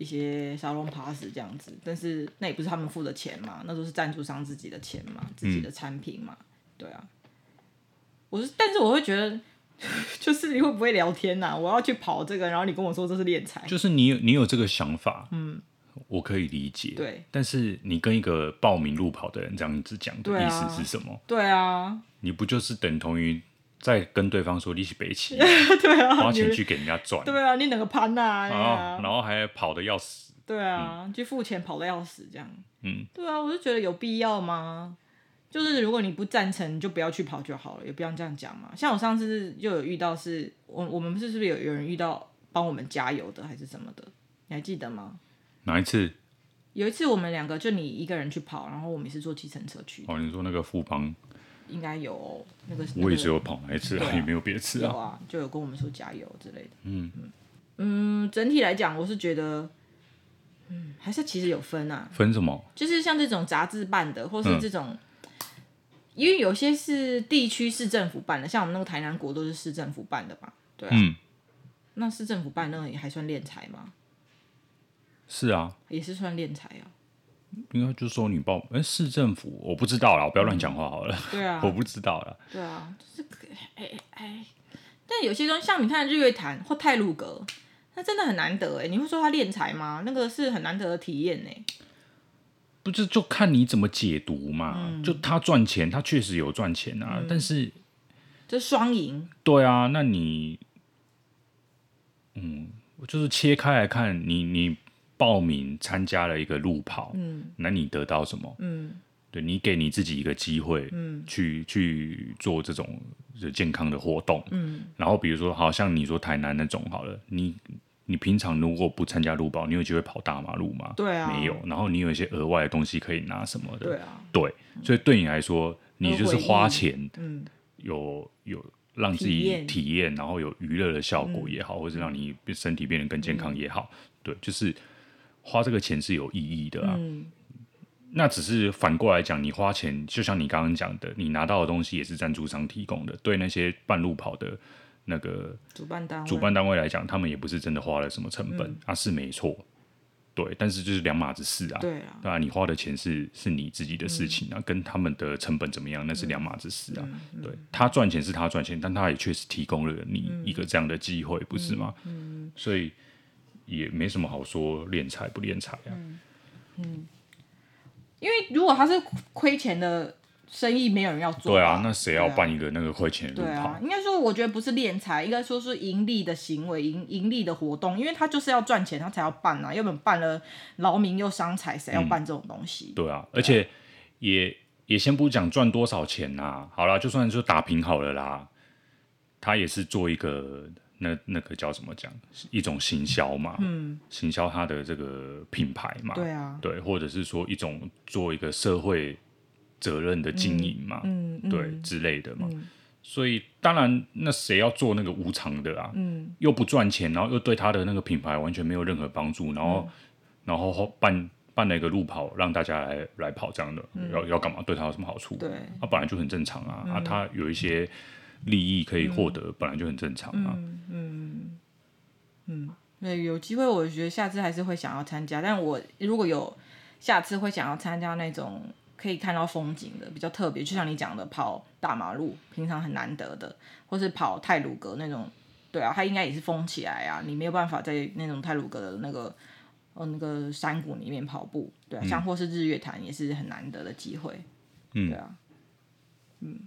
一些沙龙 pass 这样子，但是那也不是他们付的钱嘛，那都是赞助商自己的钱嘛，自己的产品嘛，嗯、对啊。我是，但是我会觉得，就是你会不会聊天呐、啊？我要去跑这个，然后你跟我说这是练财，就是你有你有这个想法，嗯，我可以理解，对。但是你跟一个报名路跑的人这样子讲的意思是什么？对啊，你不就是等同于？再跟对方说你是北起，对啊，花钱去给人家赚，对啊，你哪个攀呐？然后还跑的要死，对啊，去付钱跑的要死这样，嗯，对啊，我就觉得有必要吗？就是如果你不赞成，你就不要去跑就好了，也不要这样讲嘛。像我上次就有遇到是，是我我们是是不是有有人遇到帮我们加油的还是什么的？你还记得吗？哪一次？有一次我们两个就你一个人去跑，然后我们也是坐计程车去。哦，你说那个富邦。应该有、哦、那个，我也只有跑那一次啊，啊也没有别的次啊。有啊，就有跟我们说加油之类的。嗯嗯嗯，整体来讲，我是觉得，嗯，还是其实有分啊。分什么？就是像这种杂志办的，或是这种，因为有些是地区市政府办的，像我们那个台南国都是市政府办的嘛，对啊。嗯，那市政府办那个也还算敛财吗？是啊，也是算敛财啊。应该就是说你报，哎、欸，市政府我不知道啦，我不要乱讲话好了。对啊，我不知道啦。对啊，就是哎哎，但有些东西像你看日月潭或泰鲁阁，那真的很难得哎。你会说它敛财吗？那个是很难得的体验呢。不是，就看你怎么解读嘛。嗯、就他赚钱，他确实有赚钱啊，嗯、但是这双赢。对啊，那你，嗯，就是切开来看，你你报名参加了一个路跑，嗯，那你得到什么？嗯，对，你给你自己一个机会，嗯，去去做这种健康的活动，嗯，然后比如说，好像你说台南那种好了，你。你平常如果不参加路跑，你有机会跑大马路吗？对啊，没有。然后你有一些额外的东西可以拿什么的？对啊，对。所以对你来说，你就是花钱，嗯，有有让自己体验，然后有娱乐的效果也好，或者让你身体变得更健康也好，对，就是花这个钱是有意义的啊。那只是反过来讲，你花钱，就像你刚刚讲的，你拿到的东西也是赞助商提供的，对那些半路跑的。那个主办单位，主办单位来讲，他们也不是真的花了什么成本，嗯、啊，是没错，对，但是就是两码子事啊，对啊，当然你花的钱是是你自己的事情啊，嗯、跟他们的成本怎么样，那是两码子事啊，嗯、对，他赚钱是他赚钱，但他也确实提供了你一个这样的机会，嗯、不是吗？嗯，所以也没什么好说敛财不敛财啊。嗯，嗯，因为如果他是亏钱的。生意没有人要做，对啊，那谁要办一个那个亏钱的路跑？对啊，应该说，我觉得不是敛财，应该说是盈利的行为，盈盈利的活动，因为他就是要赚钱，他才要办啊，要不然办了劳民又伤财，谁要办这种东西？嗯、对啊，而且也也先不讲赚多少钱呐、啊，好啦，就算说打平好了啦，他也是做一个那那个叫什么讲，一种行销嘛，嗯，行销他的这个品牌嘛，对啊，对，或者是说一种做一个社会。责任的经营嘛，嗯嗯、对、嗯、之类的嘛，嗯、所以当然，那谁要做那个无偿的啊？嗯、又不赚钱，然后又对他的那个品牌完全没有任何帮助，然后，嗯、然后办办了一个路跑，让大家来来跑这样的，嗯、要要干嘛？对他有什么好处？对，他本来就很正常啊，他有一些利益可以获得，嗯、本来就很正常啊。嗯嗯嗯，对，有机会，我觉得下次还是会想要参加，但我如果有下次会想要参加那种。可以看到风景的比较特别，就像你讲的跑大马路，平常很难得的，或是跑泰鲁格那种，对啊，它应该也是封起来啊，你没有办法在那种泰鲁格的那个哦那个山谷里面跑步，对啊，嗯、像或是日月潭也是很难得的机会，嗯，对啊，嗯，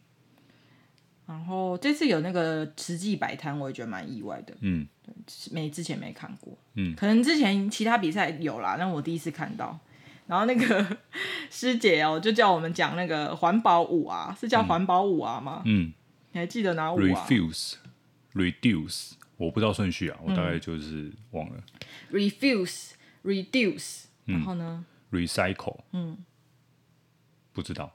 然后这次有那个慈济摆摊，我也觉得蛮意外的，嗯，没之前没看过，嗯，可能之前其他比赛有啦，但我第一次看到。然后那个 师姐哦，就叫我们讲那个环保舞啊，是叫环保舞啊吗？嗯，你还记得哪舞啊？Refuse，reduce，我不知道顺序啊，我大概就是忘了。Refuse，reduce，然后呢？Recycle，嗯，不知道。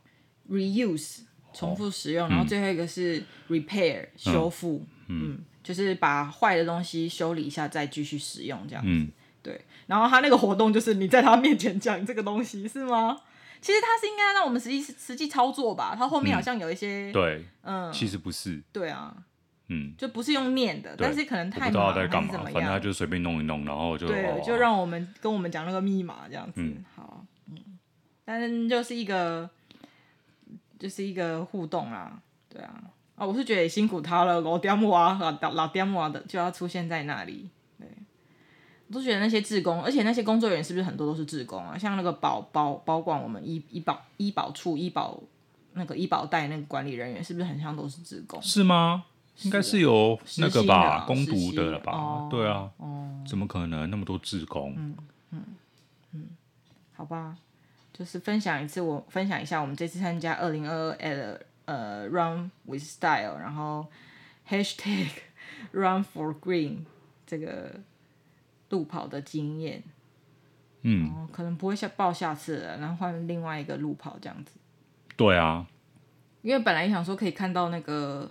Reuse，重复使用，然后最后一个是 repair，修复，嗯，就是把坏的东西修理一下，再继续使用这样子。对，然后他那个活动就是你在他面前讲这个东西是吗？其实他是应该让我们实际实际操作吧。他后面好像有一些、嗯、对，嗯，其实不是，对啊，嗯，就不是用念的，但是可能太忙还是怎么样，反正他就随便弄一弄，然后就对，哦、就让我们跟我们讲那个密码这样子，嗯、好，嗯，但是就是一个就是一个互动啊，对啊，啊，我是觉得也辛苦他了，老点啊，老老点啊的就要出现在那里。对我都觉得那些志工，而且那些工作人员是不是很多都是志工啊？像那个保保保管我们医医保医保处医保那个医保带那个管理人员，是不是很像都是志工？是吗？应该是有那个吧，攻读的了吧？哦、对啊，哦、怎么可能那么多志工？嗯嗯嗯，好吧，就是分享一次我，我分享一下我们这次参加二零二二 at 呃 Run with Style，然后 Hashtag Run for Green 这个。路跑的经验，嗯，可能不会下报下次了，然后换另外一个路跑这样子。对啊，因为本来想说可以看到那个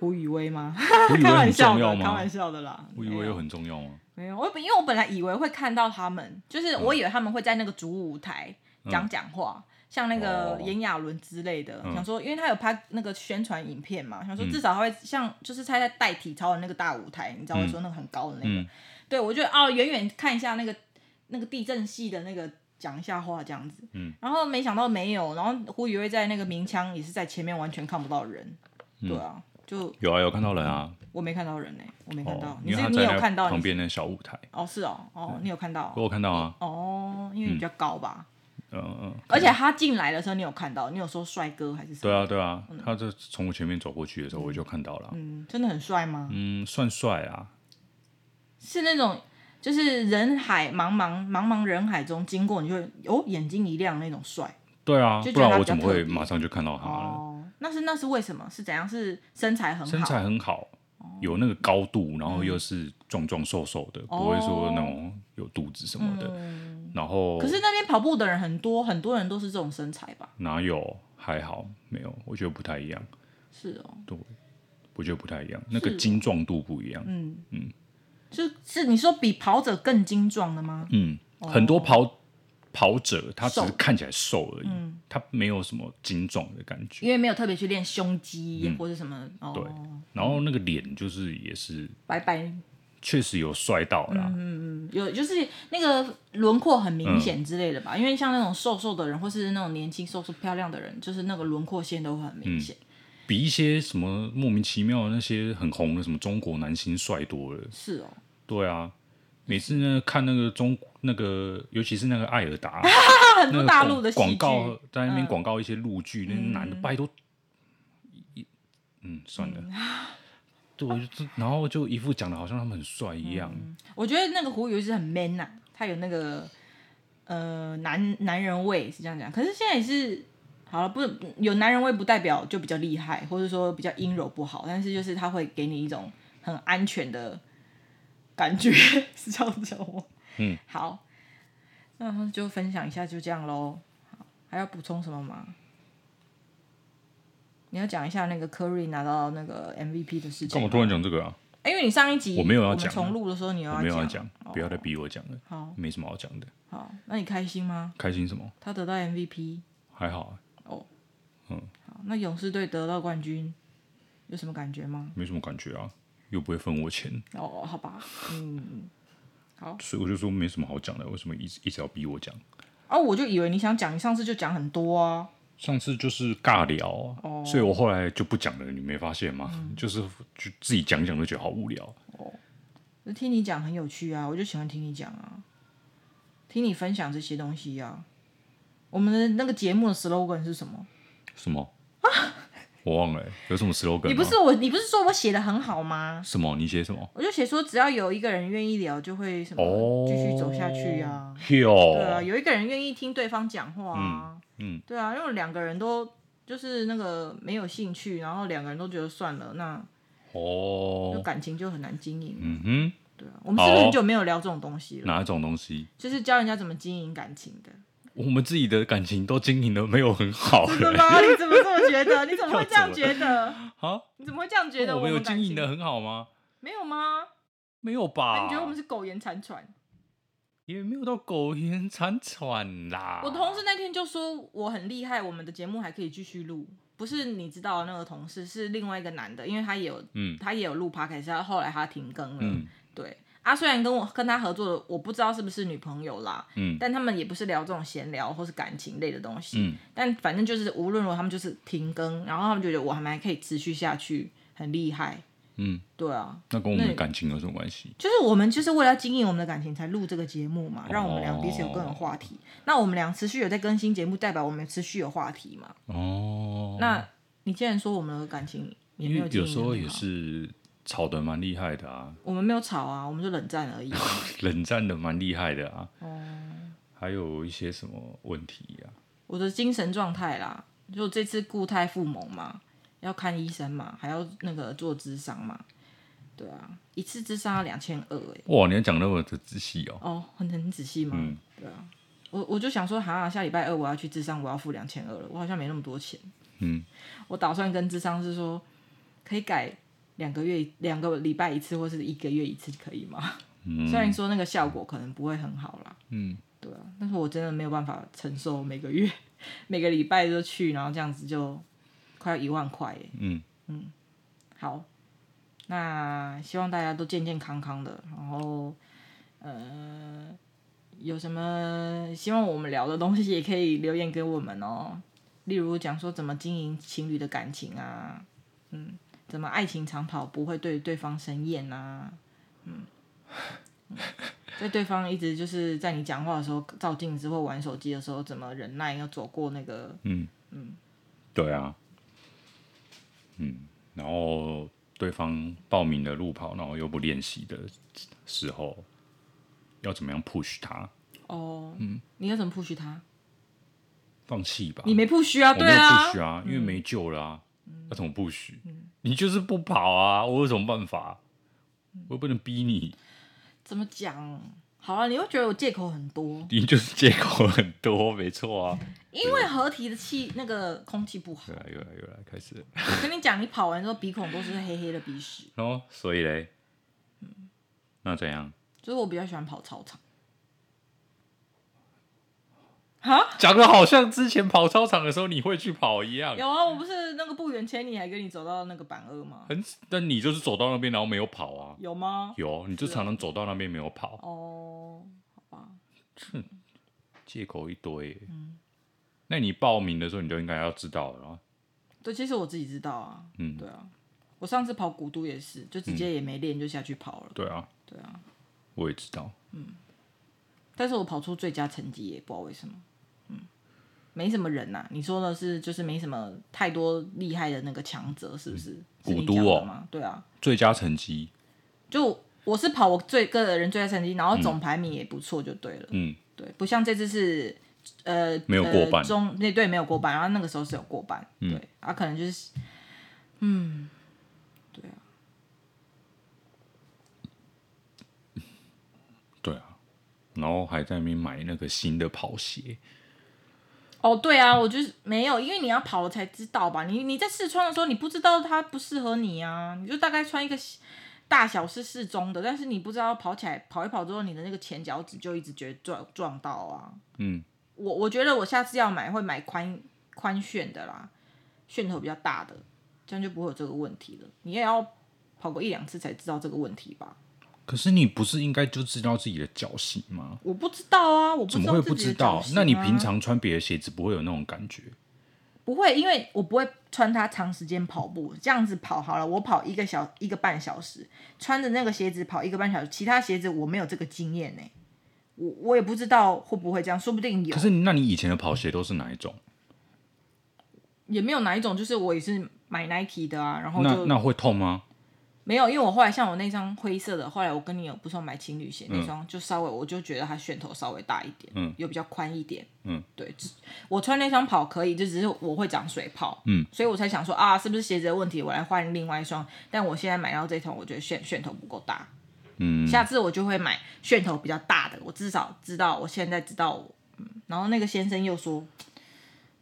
胡宇威吗？开玩笑的，开玩笑的啦。胡宇威又很重要吗？没有，我本因为我本来以为会看到他们，就是我以为他们会在那个主舞台讲讲话，像那个炎亚纶之类的，想说，因为他有拍那个宣传影片嘛，想说至少他会像，就是他在带体操的那个大舞台，你知道我说那个很高的那个，对我觉得哦，远远看一下那个那个地震系的那个讲一下话这样子，然后没想到没有，然后胡宇威在那个鸣枪也是在前面完全看不到人，对啊，就有啊有看到人啊。我没看到人呢，我没看到。你是你有看到旁边那小舞台？哦，是哦，哦，你有看到？我有看到啊。哦，因为你比较高吧。嗯嗯。而且他进来的时候，你有看到？你有说帅哥还是什么？对啊对啊，他就从我前面走过去的时候，我就看到了。嗯，真的很帅吗？嗯，算帅啊。是那种，就是人海茫茫茫茫人海中经过，你就会哦眼睛一亮那种帅。对啊，不然我怎么会马上就看到他了？哦，那是那是为什么？是怎样？是身材很好？身材很好。有那个高度，然后又是壮壮瘦瘦的，不会说那种有肚子什么的。然后，可是那边跑步的人很多，很多人都是这种身材吧？哪有？还好，没有，我觉得不太一样。是哦，对，我觉得不太一样，那个精壮度不一样。嗯嗯，就是你说比跑者更精壮的吗？嗯，很多跑。跑者他只是看起来瘦而已，嗯、他没有什么精壮的感觉，因为没有特别去练胸肌、嗯、或者什么。哦、对，然后那个脸就是也是白白，确实有帅到啦。嗯嗯有就是那个轮廓很明显之类的吧？嗯、因为像那种瘦瘦的人，或是那种年轻瘦瘦漂亮的人，就是那个轮廓线都会很明显、嗯，比一些什么莫名其妙的那些很红的什么中国男星帅多了。是哦，对啊。每次呢，看那个中那个，尤其是那个艾尔达，很多大陆的广告在那边广告一些陆剧，那男的拜托，一嗯算了，对，然后就一副讲的好像他们很帅一样。我觉得那个胡宇威是很 man 呐，他有那个呃男男人味是这样讲。可是现在也是好了，不有男人味不代表就比较厉害，或者说比较阴柔不好，但是就是他会给你一种很安全的。感觉 是这样子哦。嗯，好，那就分享一下，就这样喽。好，还要补充什么吗？你要讲一下那个 Curry 拿到那个 MVP 的事情。干嘛突然讲这个啊？因为你上一集我没有要讲，重录的时候你有要讲，没有要讲，不要再逼我讲了。好，没什么好讲的。好，那你开心吗？开心什么？他得到 MVP，还好啊。哦，嗯，好，那勇士队得到冠军有什么感觉吗？没什么感觉啊。又不会分我钱哦，好吧，嗯，好，所以我就说没什么好讲的，为什么一直一直要逼我讲？哦，我就以为你想讲，你上次就讲很多啊。上次就是尬聊啊，哦，所以我后来就不讲了，你没发现吗？嗯、就是就自己讲讲都觉得好无聊。哦，那听你讲很有趣啊，我就喜欢听你讲啊，听你分享这些东西啊。我们的那个节目的 slogan 是什么？什么？啊？我忘了，有什么 slogan？你不是我，你不是说我写的很好吗？什么？你写什么？我就写说，只要有一个人愿意聊，就会什么继续走下去啊。哟，对啊，有一个人愿意听对方讲话啊。嗯，对啊，因为两个人都就是那个没有兴趣，然后两个人都觉得算了，那哦，就感情就很难经营。嗯哼，对啊，我们是不是很久没有聊这种东西了？哪一种东西？就是教人家怎么经营感情的。我们自己的感情都经营的没有很好，真的吗？你怎么这么觉得？你怎么会这样觉得？啊？你怎么会这样觉得？我们有经营的很好吗？没有吗？没有吧？你觉得我们是苟延残喘？也没有到苟延残喘啦。我同事那天就说我很厉害，我们的节目还可以继续录。不是你知道的那个同事，是另外一个男的，因为他也有，嗯，他也有录 Podcast，他后来他停更了，嗯，对。他、啊、虽然跟我跟他合作的，我不知道是不是女朋友啦，嗯，但他们也不是聊这种闲聊或是感情类的东西，嗯，但反正就是无论如何，他们就是停更，然后他们觉得我还蛮可以持续下去，很厉害，嗯，对啊，那跟我们的感情有什么关系？就是我们就是为了要经营我们的感情才录这个节目嘛，让我们俩彼此有更有话题。哦、那我们俩持续有在更新节目，代表我们持续有话题嘛？哦，那你既然说我们的感情也没有有时候也是。吵得蛮厉害的啊！我们没有吵啊，我们就冷战而已。冷战的蛮厉害的啊。哦。还有一些什么问题呀？我的精神状态啦，就这次固态复萌嘛，要看医生嘛，还要那个做智商嘛。对啊，一次智商要两千二哎。哇，你要讲那么的仔细哦。哦，很很仔细吗？嗯。对啊，我我就想说，哈，下礼拜二我要去智商，我要付两千二了，我好像没那么多钱。嗯。我打算跟智商是说，可以改。两个月两个礼拜一次，或是一个月一次，可以吗？嗯、虽然说那个效果可能不会很好啦。嗯，对啊，但是我真的没有办法承受每个月 每个礼拜都去，然后这样子就快要一万块耶。嗯嗯，好，那希望大家都健健康康的，然后呃，有什么希望我们聊的东西也可以留言给我们哦。例如讲说怎么经营情侣的感情啊，嗯，怎么爱情长跑不会对对方生厌啊，嗯，嗯，在对方一直就是在你讲话的时候照镜子或玩手机的时候，怎么忍耐要走过那个，嗯嗯，对啊，嗯，然后对方报名的路跑，然后又不练习的时候，要怎么样 push 他？哦，嗯，你要怎么 push 他？放弃吧，你没 push 啊？我没有 push 啊，因为没救了啊。那怎么 push？你就是不跑啊，我有什么办法？我又不能逼你。怎么讲？好了，你会觉得我借口很多。你就是借口很多，没错啊。因为合体的气，那个空气不好。又来又来又来，开始。我跟你讲，你跑完之后鼻孔都是黑黑的鼻屎。哦，所以嘞，那怎样？就是我比较喜欢跑操场。哈，讲的好像之前跑操场的时候你会去跑一样。有啊，我不是那个不远千里还跟你走到那个板二吗？很，但你就是走到那边然后没有跑啊？有吗？有，你就常常走到那边没有跑。哦，好吧。哼，借口一堆。嗯。那你报名的时候你就应该要知道了。对，其实我自己知道啊。嗯，对啊。我上次跑古都也是，就直接也没练就下去跑了。对啊。对啊。我也知道。嗯。但是我跑出最佳成绩也不知道为什么。嗯没什么人呐、啊，你说的是就是没什么太多厉害的那个强者，是不是？古都哦，吗？对啊，最佳成绩，就我是跑我最个人最佳成绩，然后总排名也不错，就对了。嗯，对，不像这次是呃没有过半，呃、中那对没有过半，然后那个时候是有过半，嗯、对，啊可能就是嗯，对啊，对啊，然后还在那边买那个新的跑鞋。哦，对啊，我就是没有，因为你要跑了才知道吧。你你在试穿的时候，你不知道它不适合你啊，你就大概穿一个大小是适中的，但是你不知道跑起来跑一跑之后，你的那个前脚趾就一直觉得撞撞到啊。嗯，我我觉得我下次要买会买宽宽楦的啦，楦头比较大的，这样就不会有这个问题了。你也要跑过一两次才知道这个问题吧。可是你不是应该就知道自己的脚型吗？我不知道啊，我不知道、啊、怎么会不知道？那你平常穿别的鞋子不会有那种感觉？不会，因为我不会穿它长时间跑步。这样子跑好了，我跑一个小一个半小时，穿着那个鞋子跑一个半小时，其他鞋子我没有这个经验呢。我我也不知道会不会这样，说不定有。可是那你以前的跑鞋都是哪一种？也没有哪一种，就是我也是买 Nike 的啊，然后就那那会痛吗？没有，因为我后来像我那双灰色的，后来我跟你有不是买情侣鞋，嗯、那双就稍微我就觉得它楦头稍微大一点，嗯，又比较宽一点，嗯，对，我穿那双跑可以，就只是我会长水泡，嗯，所以我才想说啊，是不是鞋子的问题，我来换另外一双。但我现在买到这双，我觉得楦楦头不够大，嗯，下次我就会买楦头比较大的，我至少知道我现在知道，嗯，然后那个先生又说，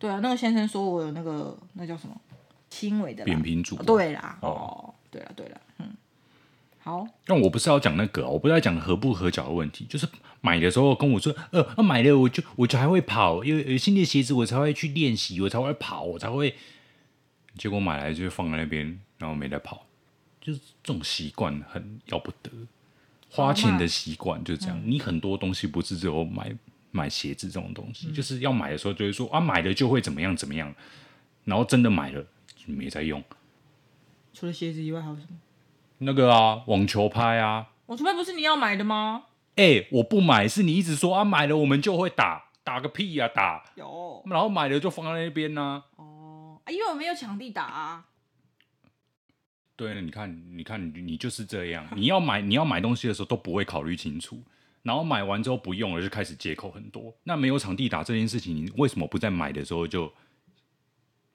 对啊，那个先生说我有那个那叫什么？轻微的扁平足，对啦，哦，对了对了。嗯好，但我不是要讲那个，我不是要讲合不合脚的问题，就是买的时候跟我说，呃，那买了我就我就还会跑，因为有新的鞋子我才会去练习，我才会跑，我才会。结果买来就放在那边，然后没得跑，就是这种习惯很要不得，花钱的习惯就是这样。你很多东西不是只有买买鞋子这种东西，就是要买的时候就会说啊，买了就会怎么样怎么样，然后真的买了就没在用。除了鞋子以外还有什么？那个啊，网球拍啊，网球拍不是你要买的吗？哎、欸，我不买，是你一直说啊，买了我们就会打，打个屁呀、啊，打有，然后买了就放在那边呢、啊。哦，因为我没有场地打啊。对了，你看，你看，你就是这样，你要买，你要买东西的时候都不会考虑清楚，然后买完之后不用了就开始借口很多。那没有场地打这件事情，你为什么不在买的时候就？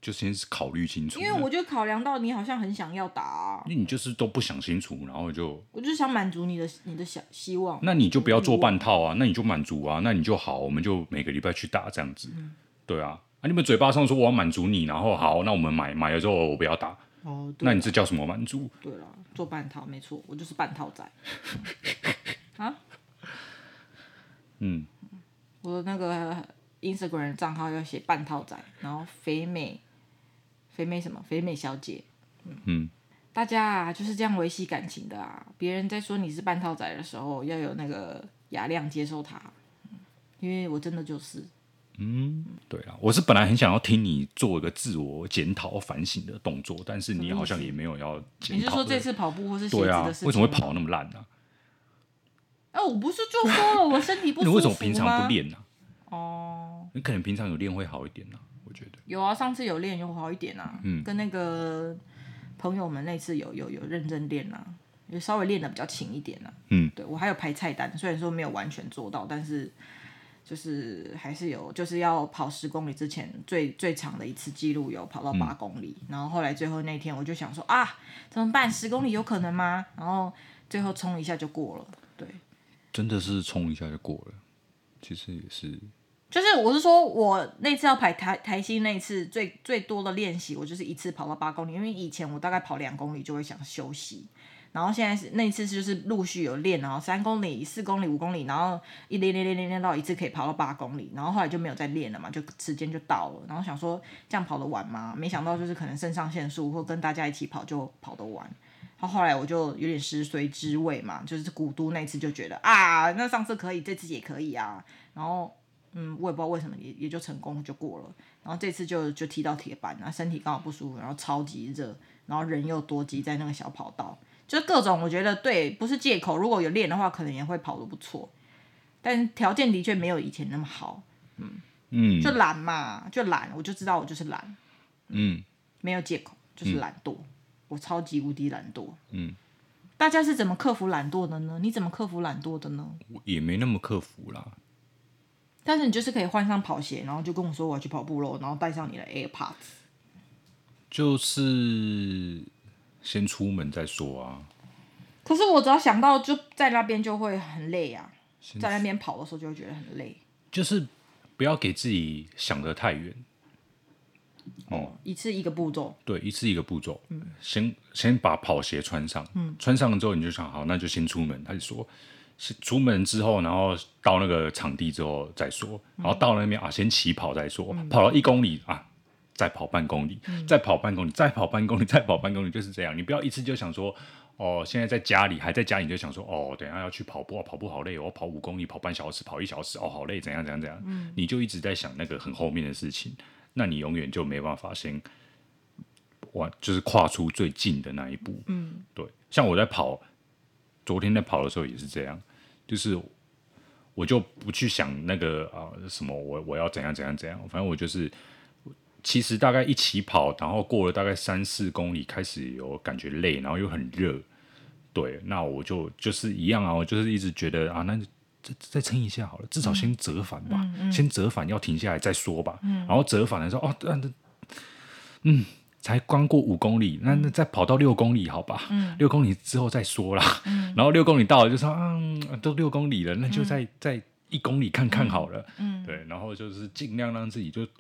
就先是考虑清楚，因为我就考量到你好像很想要打、啊，那你就是都不想清楚，然后就我就想满足你的你的想希望，那你就不要做半套啊，那你就满足啊，那你就好，我们就每个礼拜去打这样子，嗯、对啊，啊你们嘴巴上说我要满足你，然后好，那我们买买了之后我不要打，哦，那你这叫什么满足？对了，做半套没错，我就是半套仔，啊，嗯，我的那个 Instagram 账号要写半套仔，然后肥美，肥美什么？肥美小姐。嗯。嗯大家啊，就是这样维系感情的啊。别人在说你是半套仔的时候，要有那个雅量接受他，因为我真的就是。嗯，对啊，我是本来很想要听你做一个自我检讨、反省的动作，但是你好像也没有要检讨。你是说这次跑步或是鞋子的事情？对啊，为什么会跑那么烂呢？啊？哎，我不是就说了我身体不舒服吗？你为什么平常不练呢？啊？哦，你可能平常有练会好一点呢，啊，我觉得。有啊，上次有练有好一点啊。嗯，跟那个。朋友们那次有有有认真练啊，也稍微练的比较勤一点啊。嗯，对我还有排菜单，虽然说没有完全做到，但是就是还是有，就是要跑十公里之前最最长的一次记录有跑到八公里，嗯，然后后来最后那天我就想说啊，怎么办？十公里有可能吗？然后最后冲一下就过了，对，真的是冲一下就过了，其实也是。就是我是说，我那次要排台台新那次最最多的练习，我就是一次跑到八公里，因为以前我大概跑两公里就会想休息，然后现在是那次就是陆续有练，然后三公里、四公里、五公里，然后一练练练练练到一次可以跑到八公里，然后后来就没有再练了嘛，就时间就到了，然后想说这样跑得完吗？没想到就是可能肾上腺素或跟大家一起跑就跑得完，然后后来我就有点食髓知味嘛，就是古都那次就觉得啊，那上次可以，这次也可以啊，然后。嗯，我也不知道为什么也也就成功就过了，然后这次就就踢到铁板，然后身体刚好不舒服，然后超级热，然后人又多挤在那个小跑道，就是各种我觉得对，不是借口。如果有练的话，可能也会跑得不错，但条件的确没有以前那么好。嗯嗯，就懒嘛，就懒，我就知道我就是懒。嗯，没有借口，就是懒惰，嗯，我超级无敌懒惰。嗯，大家是怎么克服懒惰的呢？你怎么克服懒惰的呢？也没那么克服啦。但是你就是可以换上跑鞋，然后就跟我说我要去跑步喽，然后带上你的 AirPods，就是先出门再说啊。可是我只要想到就在那边就会很累啊，在那边跑的时候就会觉得很累。就是不要给自己想得太远。哦，一次一个步骤。对，一次一个步骤。嗯，先先把跑鞋穿上。嗯，穿上了之后你就想好，那就先出门。他就说。出门之后，然后到那个场地之后再说，然后到那边啊，先起跑再说，嗯、跑了一公里啊，再跑半公里，嗯、再跑半公里，再跑半公里，再跑半公里，就是这样。你不要一次就想说，哦，现在在家里还在家里就想说，哦，等一下要去跑步，哦、跑步好累，我跑五公里，跑半小时，跑一小时，哦，好累，怎样怎样怎样，嗯、你就一直在想那个很后面的事情，那你永远就没办法先，哇，就是跨出最近的那一步。嗯，对，像我在跑，昨天在跑的时候也是这样。就是，我就不去想那个啊什么，我我要怎样怎样怎样，反正我就是，其实大概一起跑，然后过了大概三四公里，开始有感觉累，然后又很热，对，那我就就是一样啊，我就是一直觉得啊，那再再撑一下好了，至少先折返吧，嗯嗯、先折返要停下来再说吧，嗯、然后折返的时候哦，嗯。才刚过五公里，那那再跑到六公里，好吧？嗯，六公里之后再说啦。嗯，然后六公里到了就说，啊，都六公里了，那就再再一公里看看好了。嗯，对，然后就是尽量让自己就就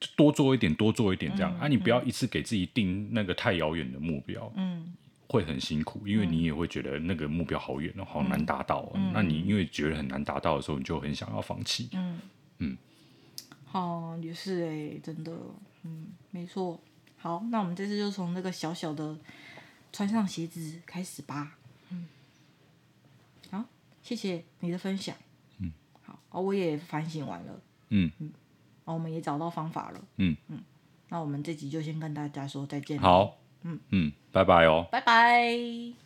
就多做一点，多做一点这样。啊，你不要一次给自己定那个太遥远的目标，嗯，会很辛苦，因为你也会觉得那个目标好远哦，好难达到。那你因为觉得很难达到的时候，你就很想要放弃。嗯嗯，好，也是哎，真的。嗯，没错。好，那我们这次就从那个小小的穿上鞋子开始吧。嗯，好，谢谢你的分享。嗯，好，哦，我也反省完了。嗯嗯，哦，我们也找到方法了。嗯嗯，那我们这集就先跟大家说再见。好，嗯嗯，拜拜哦。拜拜。